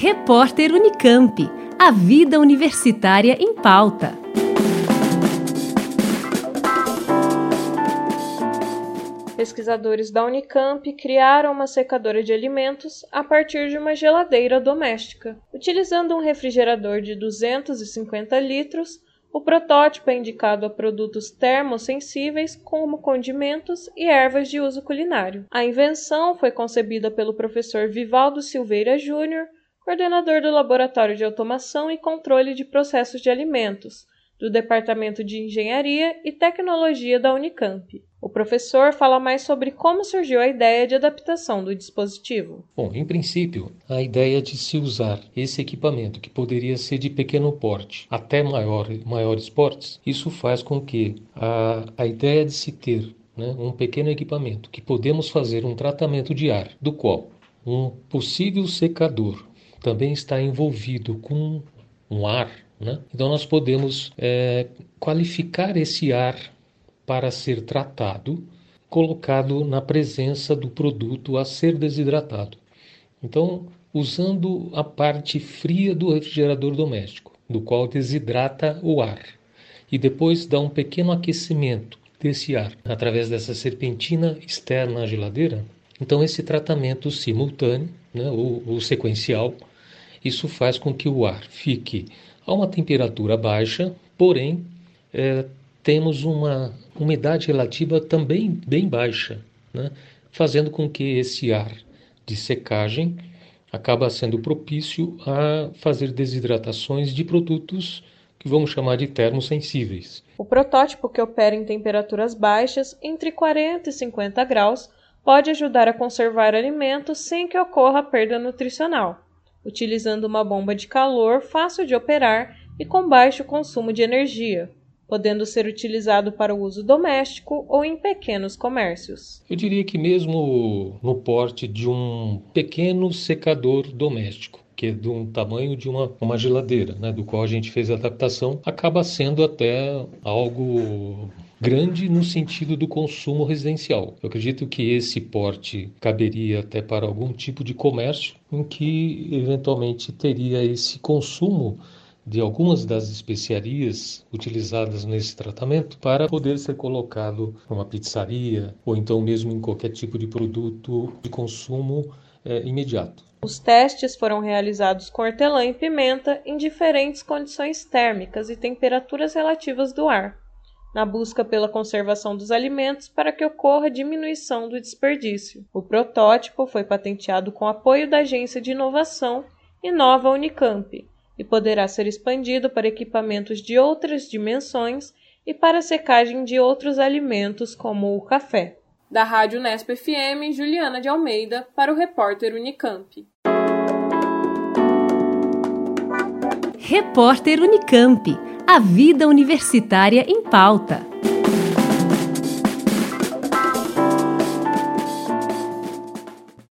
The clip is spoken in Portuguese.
Repórter Unicamp. A vida universitária em pauta. Pesquisadores da Unicamp criaram uma secadora de alimentos a partir de uma geladeira doméstica. Utilizando um refrigerador de 250 litros, o protótipo é indicado a produtos termosensíveis, como condimentos e ervas de uso culinário. A invenção foi concebida pelo professor Vivaldo Silveira Júnior, coordenador do Laboratório de Automação e Controle de Processos de Alimentos, do Departamento de Engenharia e Tecnologia da Unicamp. O professor fala mais sobre como surgiu a ideia de adaptação do dispositivo. Bom, em princípio, a ideia de se usar esse equipamento, que poderia ser de pequeno porte até maior, maiores portes, isso faz com que a, a ideia de se ter né, um pequeno equipamento que podemos fazer um tratamento de ar, do qual um possível secador também está envolvido com um ar, né? então nós podemos é, qualificar esse ar para ser tratado, colocado na presença do produto a ser desidratado. Então, usando a parte fria do refrigerador doméstico, do qual desidrata o ar, e depois dá um pequeno aquecimento desse ar através dessa serpentina externa à geladeira. Então, esse tratamento simultâneo, né, ou, ou sequencial, isso faz com que o ar fique a uma temperatura baixa, porém é, temos uma umidade relativa também bem baixa, né? fazendo com que esse ar de secagem acaba sendo propício a fazer desidratações de produtos que vamos chamar de termosensíveis. O protótipo que opera em temperaturas baixas, entre 40 e 50 graus, pode ajudar a conservar alimentos sem que ocorra perda nutricional utilizando uma bomba de calor fácil de operar e com baixo consumo de energia, podendo ser utilizado para o uso doméstico ou em pequenos comércios. Eu diria que mesmo no porte de um pequeno secador doméstico, que é do tamanho de uma, uma geladeira, né, do qual a gente fez a adaptação, acaba sendo até algo grande no sentido do consumo residencial. Eu acredito que esse porte caberia até para algum tipo de comércio em que eventualmente teria esse consumo de algumas das especiarias utilizadas nesse tratamento para poder ser colocado numa pizzaria ou então mesmo em qualquer tipo de produto de consumo é, imediato. Os testes foram realizados com hortelã e pimenta em diferentes condições térmicas e temperaturas relativas do ar na busca pela conservação dos alimentos para que ocorra diminuição do desperdício. O protótipo foi patenteado com apoio da Agência de Inovação Inova Unicamp e poderá ser expandido para equipamentos de outras dimensões e para secagem de outros alimentos, como o café. Da Rádio Nesp FM, Juliana de Almeida, para o repórter Unicamp. Repórter Unicamp. A vida universitária em pauta.